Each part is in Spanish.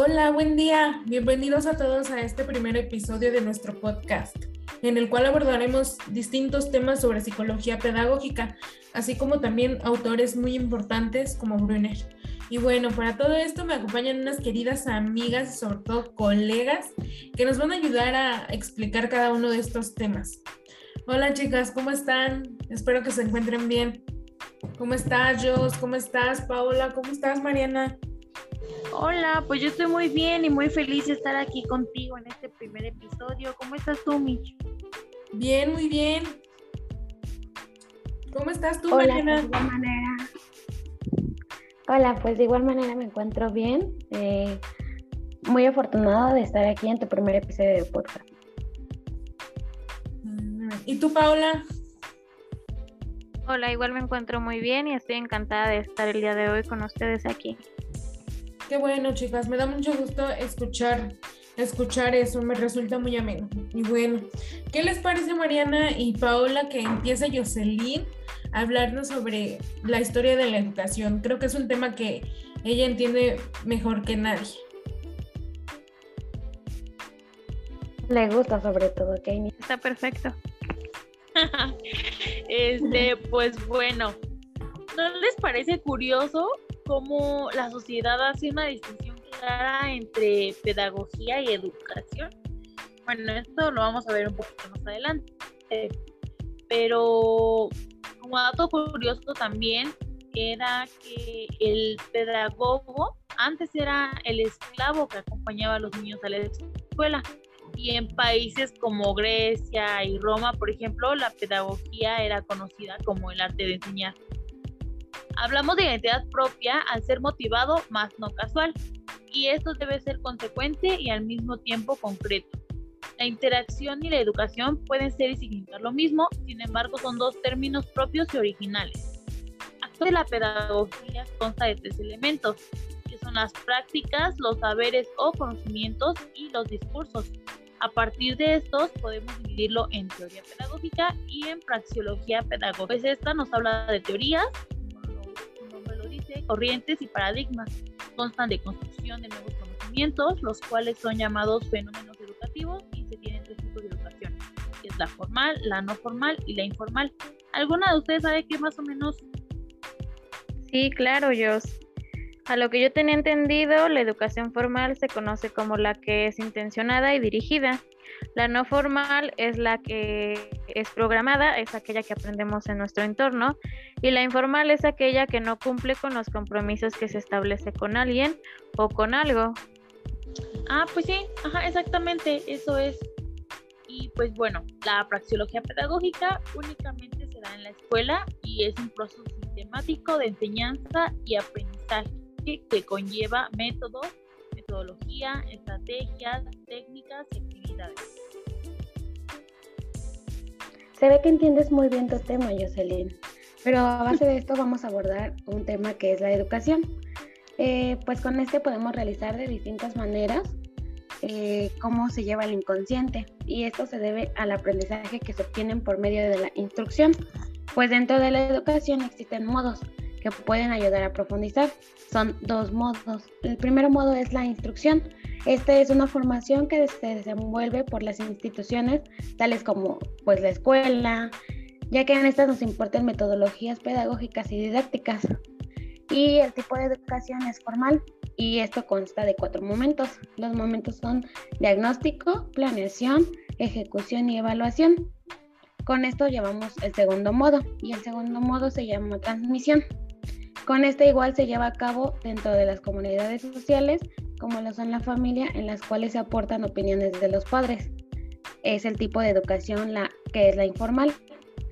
Hola, buen día. Bienvenidos a todos a este primer episodio de nuestro podcast, en el cual abordaremos distintos temas sobre psicología pedagógica, así como también autores muy importantes como Brunner. Y bueno, para todo esto me acompañan unas queridas amigas y sobre todo colegas que nos van a ayudar a explicar cada uno de estos temas. Hola chicas, ¿cómo están? Espero que se encuentren bien. ¿Cómo estás, Jos? ¿Cómo estás, Paola? ¿Cómo estás, Mariana? Hola, pues yo estoy muy bien y muy feliz de estar aquí contigo en este primer episodio. ¿Cómo estás tú, Mich? Bien, muy bien. ¿Cómo estás tú, Hola, Mariana? pues, de igual manera. Hola, pues de igual manera me encuentro bien. eh, muy afortunada de estar aquí en tu primer episodio de podcast. ¿Y tú, Paola? Hola, igual me encuentro muy bien y estoy encantada de estar el día de hoy con ustedes aquí. Qué bueno, chicas. Me da mucho gusto escuchar, escuchar eso. Me resulta muy ameno. Y bueno, ¿qué les parece, Mariana y Paola, que empiece Jocelyn a hablarnos sobre la historia de la educación? Creo que es un tema que ella entiende mejor que nadie. Le gusta sobre todo, Kanye. Está perfecto. este, pues bueno, ¿no les parece curioso cómo la sociedad hace una distinción clara entre pedagogía y educación? Bueno, esto lo vamos a ver un poquito más adelante. Pero como dato curioso también era que el pedagogo antes era el esclavo que acompañaba a los niños a la escuela y en países como Grecia y Roma, por ejemplo, la pedagogía era conocida como el arte de enseñar. Hablamos de identidad propia al ser motivado más no casual, y esto debe ser consecuente y al mismo tiempo concreto. La interacción y la educación pueden ser y significar lo mismo, sin embargo son dos términos propios y originales. Acto de la pedagogía consta de tres elementos, que son las prácticas, los saberes o conocimientos y los discursos. A partir de estos podemos dividirlo en teoría pedagógica y en praxeología pedagógica. Pues esta nos habla de teorías, corrientes y paradigmas. Constan de construcción de nuevos conocimientos, los cuales son llamados fenómenos educativos y se tienen tres tipos de educación, que es la formal, la no formal y la informal. ¿Alguna de ustedes sabe qué más o menos? Sí, claro, Jos. A lo que yo tenía entendido, la educación formal se conoce como la que es intencionada y dirigida. La no formal es la que es programada, es aquella que aprendemos en nuestro entorno. Y la informal es aquella que no cumple con los compromisos que se establece con alguien o con algo. Ah, pues sí, ajá, exactamente, eso es. Y pues bueno, la praxeología pedagógica únicamente se da en la escuela y es un proceso sistemático de enseñanza y aprendizaje que conlleva métodos, metodología, estrategias, técnicas Se ve que entiendes muy bien tu tema, Jocelyn. Pero a base de esto vamos a abordar un tema que es la educación. Eh, pues con este podemos realizar de distintas maneras eh, cómo se lleva el inconsciente y esto se debe al aprendizaje que se obtienen por medio de la instrucción. Pues dentro de la educación existen modos que pueden ayudar a profundizar. Son dos modos. El primer modo es la instrucción. Esta es una formación que se desenvuelve por las instituciones tales como pues la escuela, ya que en estas nos importan metodologías pedagógicas y didácticas. Y el tipo de educación es formal y esto consta de cuatro momentos. Los momentos son diagnóstico, planeación, ejecución y evaluación. Con esto llevamos el segundo modo y el segundo modo se llama transmisión. Con este igual se lleva a cabo dentro de las comunidades sociales, como lo son la familia, en las cuales se aportan opiniones de los padres. Es el tipo de educación la, que es la informal.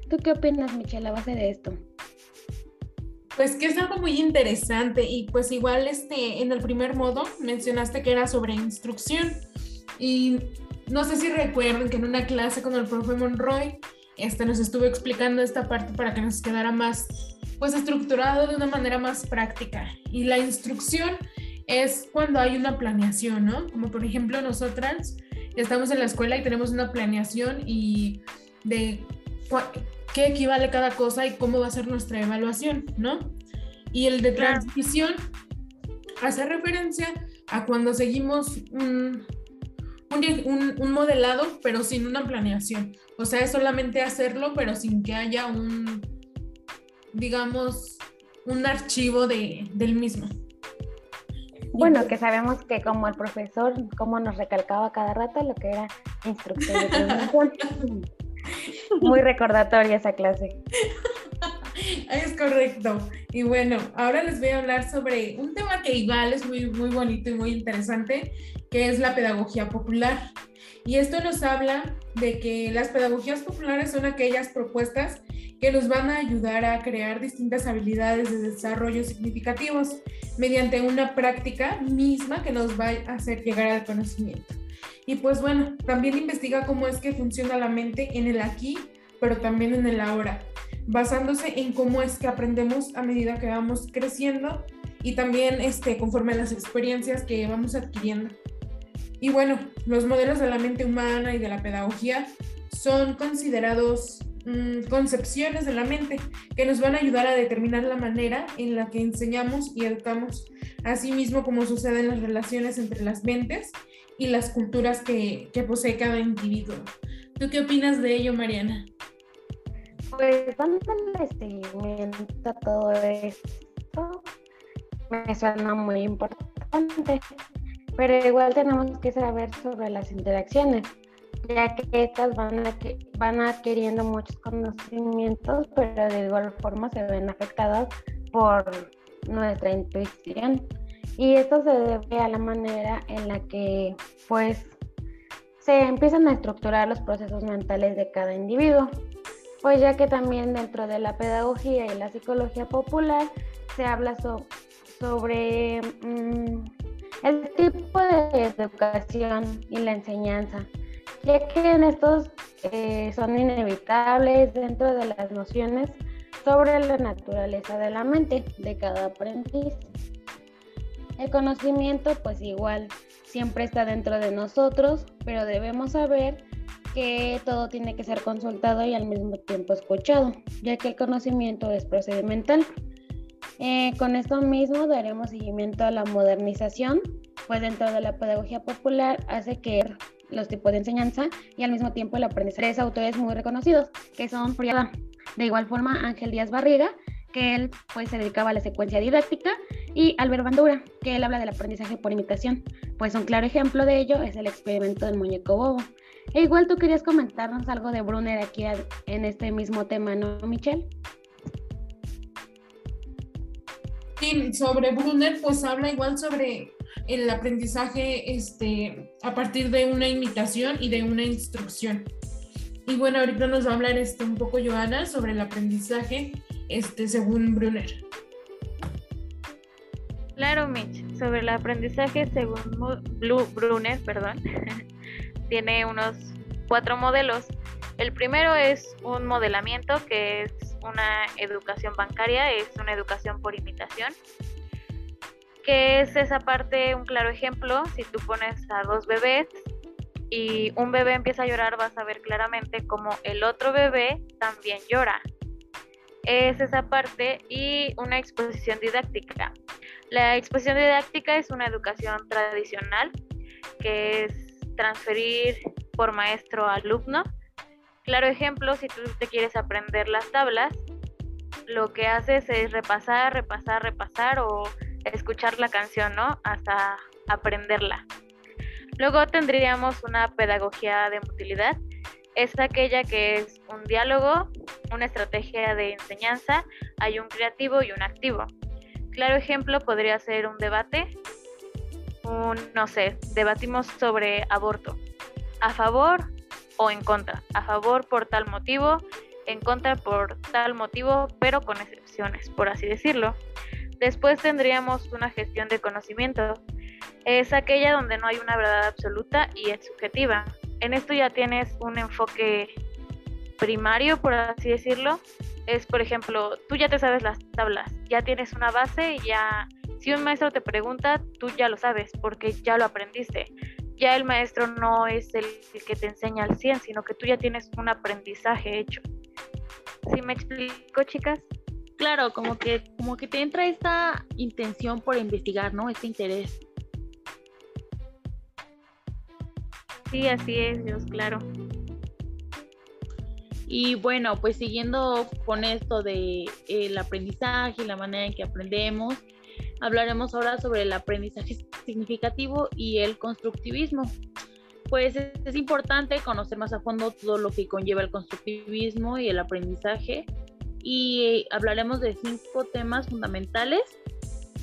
¿Tú qué opinas, Michelle, a base de esto? Pues que es algo muy interesante y pues igual este en el primer modo mencionaste que era sobre instrucción y no sé si recuerden que en una clase con el profe Monroy este nos estuvo explicando esta parte para que nos quedara más pues estructurado de una manera más práctica y la instrucción es cuando hay una planeación, ¿no? Como por ejemplo nosotras estamos en la escuela y tenemos una planeación y de qué equivale cada cosa y cómo va a ser nuestra evaluación, ¿no? Y el de transmisión hace referencia a cuando seguimos un, un, modelado, pero sin una planeación. O sea, es solamente hacerlo, pero sin que haya un, digamos, un archivo de, del mismo. Bueno, que sabemos que como el profesor, como nos recalcaba cada rato lo que era instrucción de Muy recordatoria esa clase. Es correcto. Y bueno, ahora les voy a hablar sobre un tema que igual es muy, muy bonito y muy interesante, que es la pedagogía popular. Y esto nos habla de que las pedagogías populares son aquellas propuestas que nos van a ayudar a crear distintas habilidades de desarrollo significativos mediante una práctica misma que nos va a hacer llegar al conocimiento. Y pues bueno, también investiga cómo es que funciona la mente en el aquí, pero también en el ahora, basándose en cómo es que aprendemos a medida que vamos creciendo y también este, conforme a las experiencias que vamos adquiriendo. Y bueno, los modelos de la mente humana y de la pedagogía son considerados concepciones de la mente que nos van a ayudar a determinar la manera en la que enseñamos y educamos, así mismo como sucede en las relaciones entre las mentes y las culturas que, que posee cada individuo. ¿Tú qué opinas de ello, Mariana? Pues dándole seguimiento a todo esto, me suena muy importante, pero igual tenemos que saber sobre las interacciones, ya que estas van, van adquiriendo muchos conocimientos, pero de igual forma se ven afectadas por nuestra intuición. Y esto se debe a la manera en la que pues se empiezan a estructurar los procesos mentales de cada individuo pues ya que también dentro de la pedagogía y la psicología popular se habla sobre mm, el tipo de educación y la enseñanza, ya que en estos eh, son inevitables dentro de las nociones sobre la naturaleza de la mente de cada aprendiz. El conocimiento pues igual siempre está dentro de nosotros, pero debemos saber que todo tiene que ser consultado y al mismo tiempo escuchado, ya que el conocimiento es procedimental. Eh, con esto mismo daremos seguimiento a la modernización, pues dentro de la pedagogía popular hace que los tipos de enseñanza y al mismo tiempo el aprendizaje de autores muy reconocidos, que son Friada. De igual forma, Ángel Díaz Barriga, que él pues se dedicaba a la secuencia didáctica, y Albert Bandura, que él habla del aprendizaje por imitación. Pues un claro ejemplo de ello es el experimento del muñeco bobo, e igual tú querías comentarnos algo de Brunner aquí en este mismo tema, ¿no, Michelle? Sí, sobre Brunner, pues habla igual sobre el aprendizaje este, a partir de una imitación y de una instrucción. Y bueno, ahorita nos va a hablar este, un poco Joana sobre el aprendizaje este, según Brunner. Claro, Mitch, sobre el aprendizaje según Brunner, perdón. tiene unos cuatro modelos. El primero es un modelamiento, que es una educación bancaria, es una educación por imitación, que es esa parte, un claro ejemplo, si tú pones a dos bebés y un bebé empieza a llorar, vas a ver claramente como el otro bebé también llora. Es esa parte y una exposición didáctica. La exposición didáctica es una educación tradicional, que es transferir por maestro a alumno. Claro ejemplo, si tú te quieres aprender las tablas, lo que haces es repasar, repasar, repasar escuchar la canción, ¿no? Hasta aprenderla. Luego tendríamos una pedagogía de utilidad. Es aquella que es un diálogo, una estrategia de enseñanza, hay un creativo y un activo. Claro ejemplo podría ser un debate, no sé, debatimos sobre aborto. A favor o en contra. A favor por tal motivo, en contra por tal motivo, pero con excepciones, por así decirlo. Después tendríamos una gestión de conocimiento. Es aquella donde no hay una verdad absoluta y es subjetiva. En esto ya tienes un enfoque primario, por así decirlo. Es, por ejemplo, tú ya te sabes las tablas, ya tienes una base y ya si un maestro te pregunta, tú ya lo sabes porque ya lo aprendiste. Ya el maestro no es el, que te enseña al 100, sino que tú ya tienes un aprendizaje hecho. ¿Sí me explico, chicas? Claro, como que, como que te entra esta intención por investigar, ¿no? Este interés. Sí, así es, Dios, claro. Y bueno, pues siguiendo con esto de el aprendizaje y la manera en que aprendemos, hablaremos ahora sobre el aprendizaje significativo y el constructivismo. Pues es, es importante conocer más a fondo todo lo que conlleva el constructivismo y el aprendizaje y hablaremos de cinco temas fundamentales.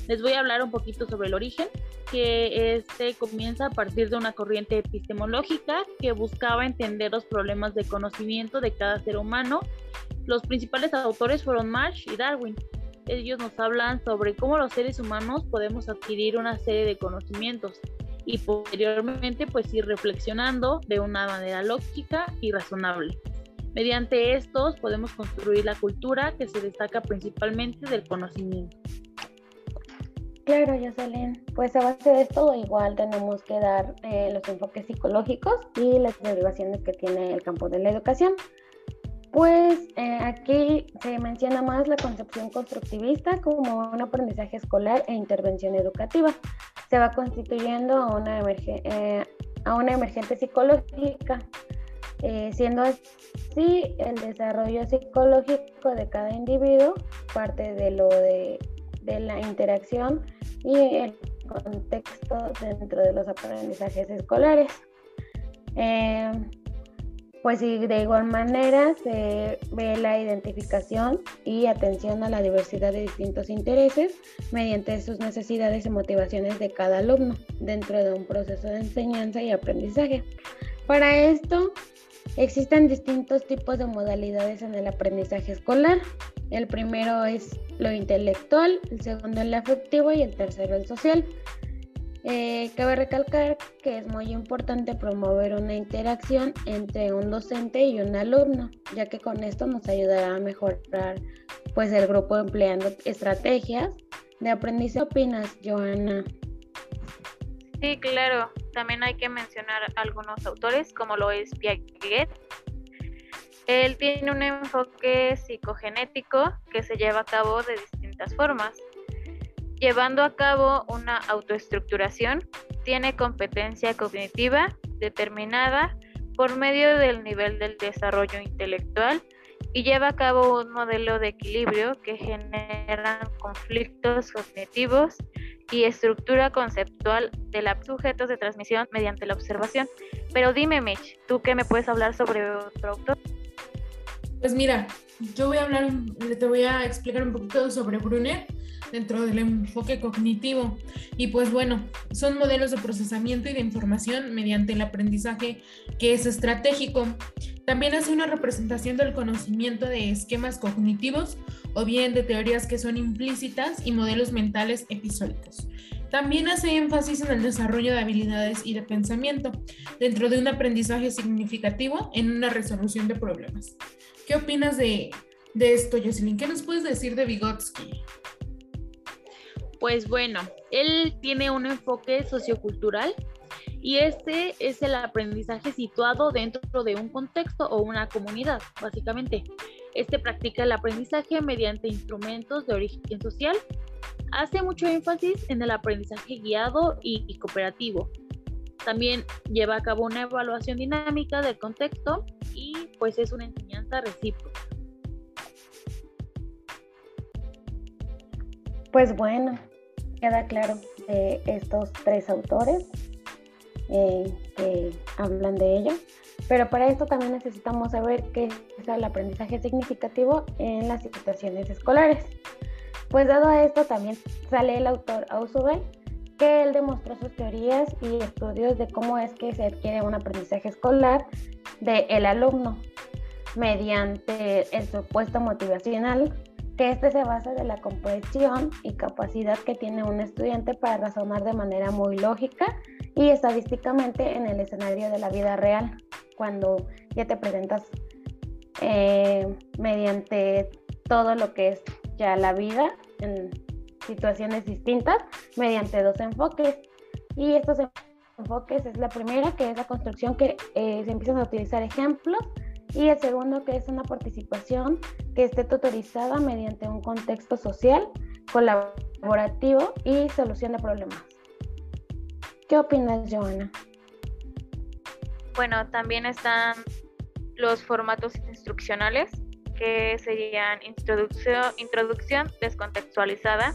Les voy a hablar un poquito sobre el origen, que este comienza a partir de una corriente epistemológica que buscaba entender los problemas de conocimiento de cada ser humano. Los principales autores fueron Marsh y Darwin. Ellos nos hablan sobre cómo los seres humanos podemos adquirir una serie de conocimientos y posteriormente pues ir reflexionando de una manera lógica y razonable. Mediante estos podemos construir la cultura que se destaca principalmente del conocimiento. Claro, Jocelyn. Pues a base de esto igual tenemos que dar eh, los enfoques psicológicos y las derivaciones que tiene el campo de la educación. Pues eh, aquí se menciona más la concepción constructivista como un aprendizaje escolar e intervención educativa. Se va constituyendo a una, eh, a una emergente psicológica, siendo así el desarrollo psicológico de cada individuo parte de lo de de la interacción y el contexto dentro de los aprendizajes escolares. Eh, pues de igual manera se ve la identificación y atención a la diversidad de distintos intereses mediante sus necesidades y motivaciones de cada alumno dentro de un proceso de enseñanza y aprendizaje. Para esto existen distintos tipos de modalidades en el aprendizaje escolar. El primero es lo intelectual, el segundo el afectivo y el tercero el social. Eh, cabe recalcar que es muy importante promover una interacción entre un docente y un alumno, ya que con esto nos ayudará a mejorar pues, el grupo empleando estrategias de aprendizaje. ¿Qué opinas, Joana? Sí, claro. También hay que mencionar algunos autores, como lo es Piaget, él tiene un enfoque psicogenético que se lleva a cabo de distintas formas. Llevando a cabo una autoestructuración, tiene competencia cognitiva determinada por medio del nivel del desarrollo intelectual y lleva a cabo un modelo de equilibrio que genera conflictos cognitivos y estructura conceptual de los sujetos de transmisión mediante la observación. Pero dime, Mitch, ¿tú qué me puedes hablar sobre otro autor? Pues mira, yo voy a hablar, te voy a explicar un poquito sobre Brunner dentro del enfoque cognitivo. Y pues bueno, son modelos de procesamiento y de información mediante el aprendizaje que es estratégico. También hace una representación del conocimiento de esquemas cognitivos o bien de teorías que son implícitas y modelos mentales episódicos. También hace énfasis en el desarrollo de habilidades y de pensamiento dentro de un aprendizaje significativo en una resolución de problemas. ¿Qué opinas de, esto, Jocelyn? ¿Qué nos puedes decir de Vygotsky? Pues bueno, él tiene un enfoque sociocultural y este es el aprendizaje situado dentro de un contexto o una comunidad, básicamente. Este practica el aprendizaje mediante instrumentos de origen social. Hace mucho énfasis en el aprendizaje guiado y cooperativo. También lleva a cabo una evaluación dinámica del contexto y pues es una enseñanza recíproca. Pues bueno, queda claro de estos tres autores eh, que hablan de ello, pero para esto también necesitamos saber qué es el aprendizaje significativo en las situaciones escolares. Pues dado a esto también sale el autor Ausubel, que él demostró sus teorías y estudios de cómo es que se adquiere un aprendizaje escolar del el alumno mediante el supuesto motivacional, que este se basa de la comprensión y capacidad que tiene un estudiante para razonar de manera muy lógica y estadísticamente en el escenario de la vida real, cuando ya te presentas eh, mediante todo lo que es ya la vida en situaciones distintas mediante dos enfoques. Y estos enfoques es la primera, que es la construcción, que eh, se empiezan a utilizar ejemplos, y el segundo, que es una participación que esté tutorizada mediante un contexto social, colaborativo y solución de problemas. ¿Qué opinas, Joana? Bueno, también están los formatos instruccionales, que serían introducción, introducción descontextualizada,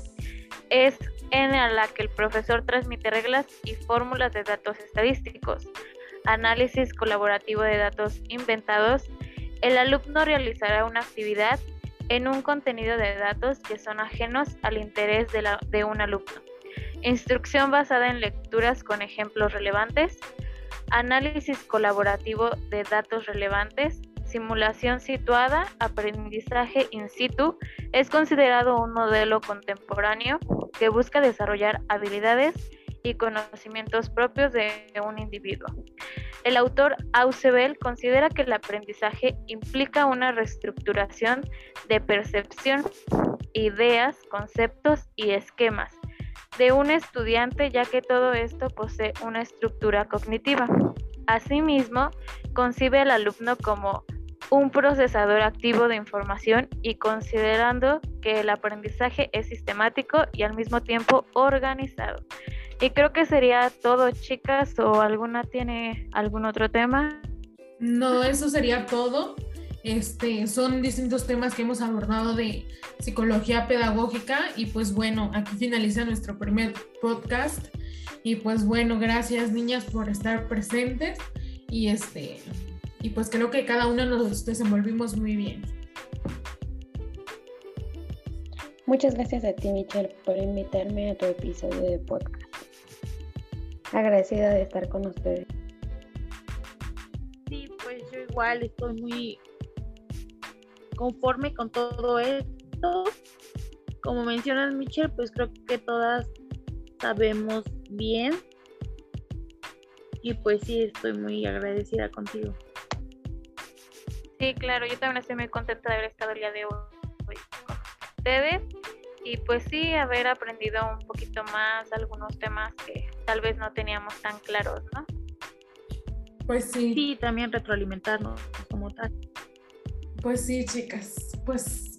es en la que el profesor transmite reglas y fórmulas de datos estadísticos, análisis colaborativo de datos inventados, el alumno realizará una actividad en un contenido de datos que son ajenos al interés de, de un alumno. Instrucción basada en lecturas con ejemplos relevantes, análisis colaborativo de datos relevantes, simulación situada, aprendizaje in situ, es considerado un modelo contemporáneo que busca desarrollar habilidades y conocimientos propios de un individuo. El autor Ausebel considera que el aprendizaje implica una reestructuración de percepción, ideas, conceptos y esquemas de un estudiante ya que todo esto posee una estructura cognitiva. Asimismo, concibe al alumno como un procesador activo de información y considerando que el aprendizaje es sistemático y al mismo tiempo organizado. Y creo que sería todo, chicas, o alguna tiene algún otro tema. No, eso sería todo. Este, son distintos temas que hemos abordado de psicología pedagógica y pues bueno, aquí finaliza nuestro primer podcast y pues bueno, gracias niñas por estar presentes y este y pues creo que cada uno nos desenvolvimos muy bien. Muchas gracias a ti, Michelle, por invitarme a tu episodio de podcast. Agradecida de estar con ustedes. Sí, pues yo igual estoy muy conforme con todo esto. Como mencionas, Michelle, pues creo que todas sabemos bien. Y pues sí, estoy muy agradecida contigo. Sí, claro, yo también estoy muy contenta de haber estado el día de hoy con ustedes y pues sí, haber aprendido un poquito más algunos temas que tal vez no teníamos tan claros, ¿no? Pues sí. Sí, también retroalimentarnos como tal. Pues sí, chicas, pues